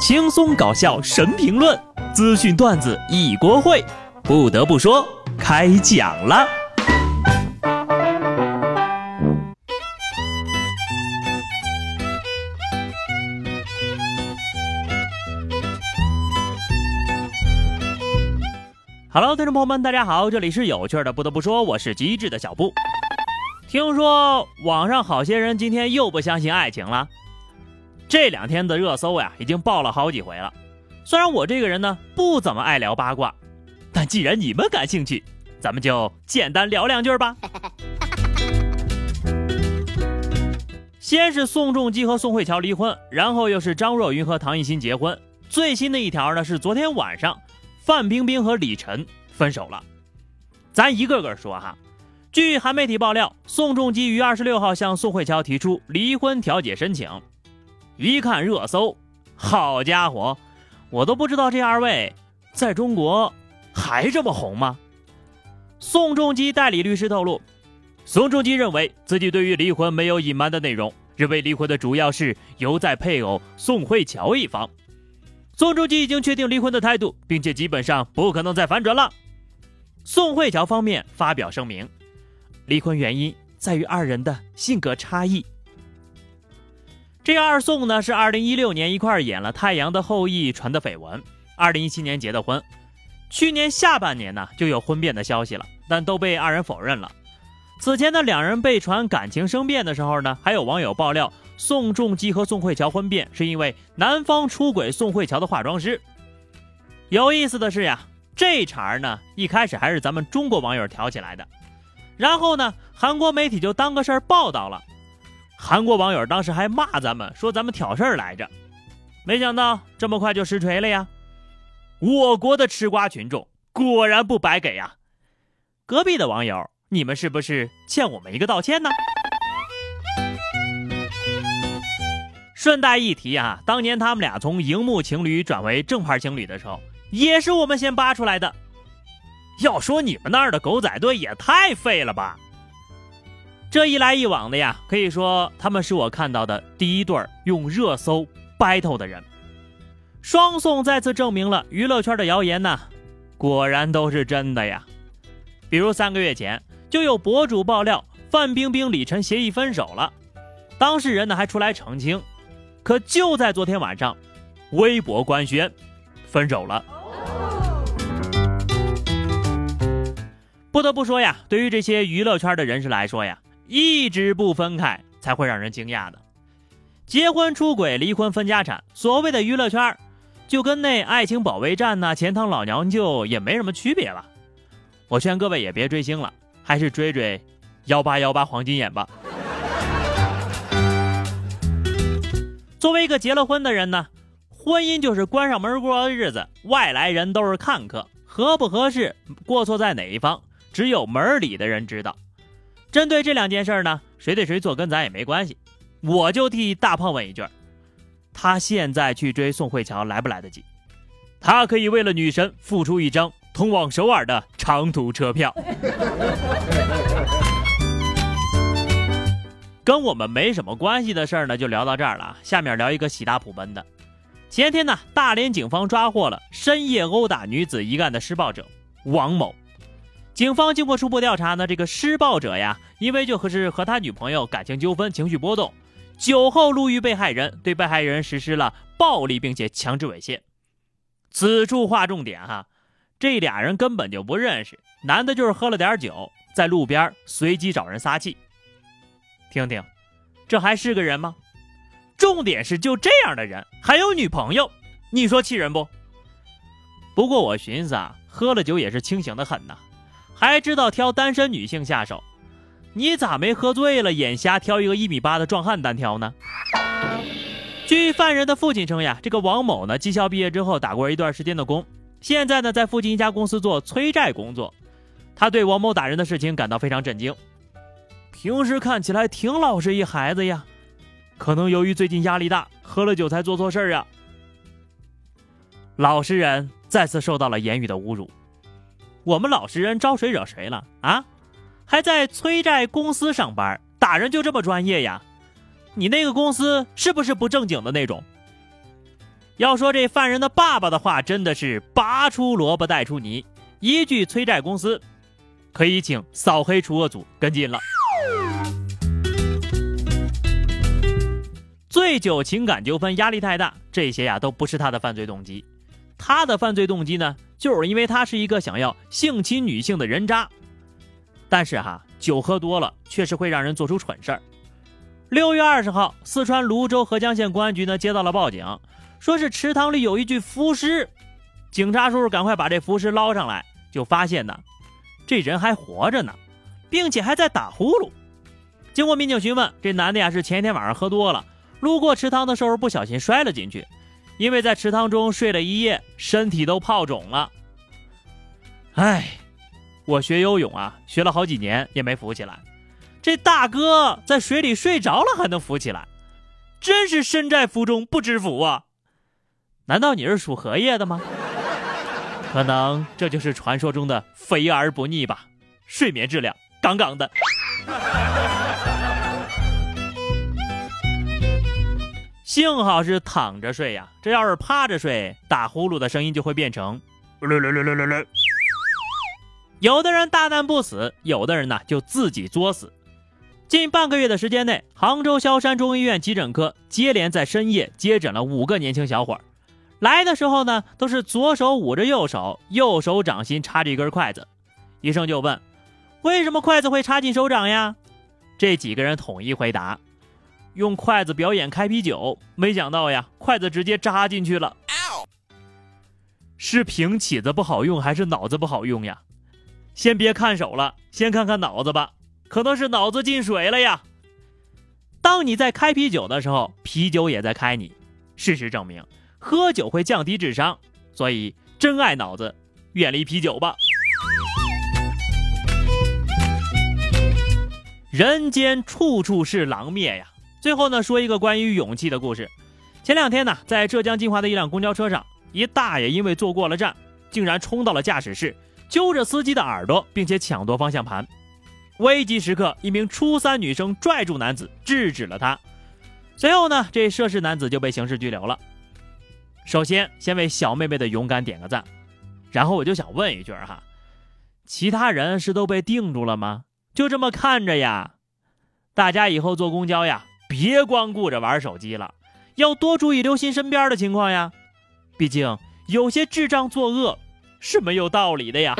轻松搞笑神评论，资讯段子一锅烩。不得不说，开讲了。Hello，听众朋友们，大家好，这里是有趣的。不得不说，我是机智的小布。听说网上好些人今天又不相信爱情了。这两天的热搜呀，已经爆了好几回了。虽然我这个人呢不怎么爱聊八卦，但既然你们感兴趣，咱们就简单聊两句吧。先是宋仲基和宋慧乔离婚，然后又是张若昀和唐艺昕结婚。最新的一条呢是昨天晚上，范冰冰和李晨分手了。咱一个个说哈。据韩媒体爆料，宋仲基于二十六号向宋慧乔提出离婚调解申请。一看热搜，好家伙，我都不知道这二位在中国还这么红吗？宋仲基代理律师透露，宋仲基认为自己对于离婚没有隐瞒的内容，认为离婚的主要是由在配偶宋慧乔一方。宋仲基已经确定离婚的态度，并且基本上不可能再反转了。宋慧乔方面发表声明，离婚原因在于二人的性格差异。这二宋呢是二零一六年一块演了《太阳的后裔》传的绯闻，二零一七年结的婚，去年下半年呢就有婚变的消息了，但都被二人否认了。此前呢两人被传感情生变的时候呢，还有网友爆料宋仲基和宋慧乔婚变是因为男方出轨宋慧乔的化妆师。有意思的是呀，这茬呢一开始还是咱们中国网友挑起来的，然后呢韩国媒体就当个事儿报道了。韩国网友当时还骂咱们，说咱们挑事儿来着，没想到这么快就实锤了呀！我国的吃瓜群众果然不白给呀！隔壁的网友，你们是不是欠我们一个道歉呢？顺带一提啊，当年他们俩从荧幕情侣转为正牌情侣的时候，也是我们先扒出来的。要说你们那儿的狗仔队也太废了吧！这一来一往的呀，可以说他们是我看到的第一对用热搜 battle 的人。双宋再次证明了娱乐圈的谣言呢，果然都是真的呀。比如三个月前就有博主爆料范冰冰、李晨协议分手了，当事人呢还出来澄清，可就在昨天晚上，微博官宣分手了。不得不说呀，对于这些娱乐圈的人士来说呀。一直不分开才会让人惊讶的，结婚出轨、离婚分家产，所谓的娱乐圈，就跟那爱情保卫战呐、钱塘老娘舅也没什么区别了。我劝各位也别追星了，还是追追幺八幺八黄金眼吧。作为一个结了婚的人呢，婚姻就是关上门过的日子，外来人都是看客，合不合适、过错在哪一方，只有门里的人知道。针对这两件事呢，谁对谁错跟咱也没关系，我就替大胖问一句：他现在去追宋慧乔来不来得及？他可以为了女神付出一张通往首尔的长途车票。跟我们没什么关系的事儿呢，就聊到这儿了。下面聊一个喜大普奔的。前天呢，大连警方抓获了深夜殴打女子一案的施暴者王某。警方经过初步调查呢，这个施暴者呀，因为就和是和他女朋友感情纠纷，情绪波动，酒后路遇被害人，对被害人实施了暴力，并且强制猥亵。此处划重点哈，这俩人根本就不认识，男的就是喝了点酒，在路边随机找人撒气。听听，这还是个人吗？重点是就这样的人还有女朋友，你说气人不？不过我寻思啊，喝了酒也是清醒的很呐。还知道挑单身女性下手，你咋没喝醉了眼瞎挑一个一米八的壮汉单挑呢？据犯人的父亲称呀，这个王某呢，技校毕业之后打过一段时间的工，现在呢在附近一家公司做催债工作。他对王某打人的事情感到非常震惊。平时看起来挺老实一孩子呀，可能由于最近压力大，喝了酒才做错事儿啊。老实人再次受到了言语的侮辱。我们老实人招谁惹谁了啊？还在催债公司上班，打人就这么专业呀？你那个公司是不是不正经的那种？要说这犯人的爸爸的话，真的是拔出萝卜带出泥，一句催债公司，可以请扫黑除恶组跟进了。醉酒情感纠纷压力太大，这些呀都不是他的犯罪动机。他的犯罪动机呢，就是因为他是一个想要性侵女性的人渣。但是哈，酒喝多了确实会让人做出蠢事儿。六月二十号，四川泸州合江县公安局呢接到了报警。说是池塘里有一具浮尸，警察叔叔赶快把这浮尸捞上来，就发现呢，这人还活着呢，并且还在打呼噜。经过民警询问，这男的呀是前一天晚上喝多了，路过池塘的时候不小心摔了进去，因为在池塘中睡了一夜，身体都泡肿了。哎，我学游泳啊，学了好几年也没浮起来，这大哥在水里睡着了还能浮起来，真是身在福中不知福啊！难道你是属荷叶的吗？可能这就是传说中的肥而不腻吧，睡眠质量杠杠的。幸好是躺着睡呀，这要是趴着睡，打呼噜的声音就会变成有的人大难不死，有的人呢就自己作死。近半个月的时间内，杭州萧山中医院急诊科接连在深夜接诊了五个年轻小伙儿。来的时候呢，都是左手捂着右手，右手掌心插着一根筷子。医生就问：“为什么筷子会插进手掌呀？”这几个人统一回答：“用筷子表演开啤酒，没想到呀，筷子直接扎进去了。”是平起子不好用，还是脑子不好用呀？先别看手了，先看看脑子吧，可能是脑子进水了呀。当你在开啤酒的时候，啤酒也在开你。事实证明。喝酒会降低智商，所以真爱脑子，远离啤酒吧。人间处处是狼灭呀！最后呢，说一个关于勇气的故事。前两天呢，在浙江金华的一辆公交车上，一大爷因为坐过了站，竟然冲到了驾驶室，揪着司机的耳朵，并且抢夺方向盘。危急时刻，一名初三女生拽住男子，制止了他。随后呢，这涉事男子就被刑事拘留了。首先，先为小妹妹的勇敢点个赞，然后我就想问一句哈，其他人是都被定住了吗？就这么看着呀？大家以后坐公交呀，别光顾着玩手机了，要多注意留心身边的情况呀。毕竟有些智障作恶是没有道理的呀。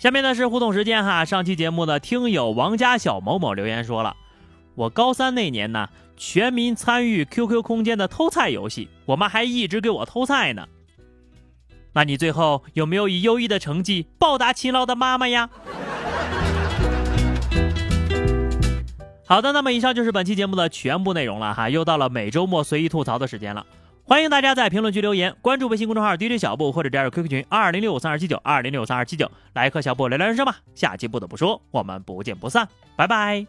下面呢是互动时间哈，上期节目的听友王家小某某留言说了，我高三那年呢。全民参与 QQ 空间的偷菜游戏，我妈还一直给我偷菜呢。那你最后有没有以优异的成绩报答勤劳的妈妈呀？好的，那么以上就是本期节目的全部内容了哈，又到了每周末随意吐槽的时间了。欢迎大家在评论区留言，关注微信公众号 DJ 小布或者加入 QQ 群二零六五三二七九二零六五三二七九，来和小布聊聊人生吧。下期不得不说，我们不见不散，拜拜。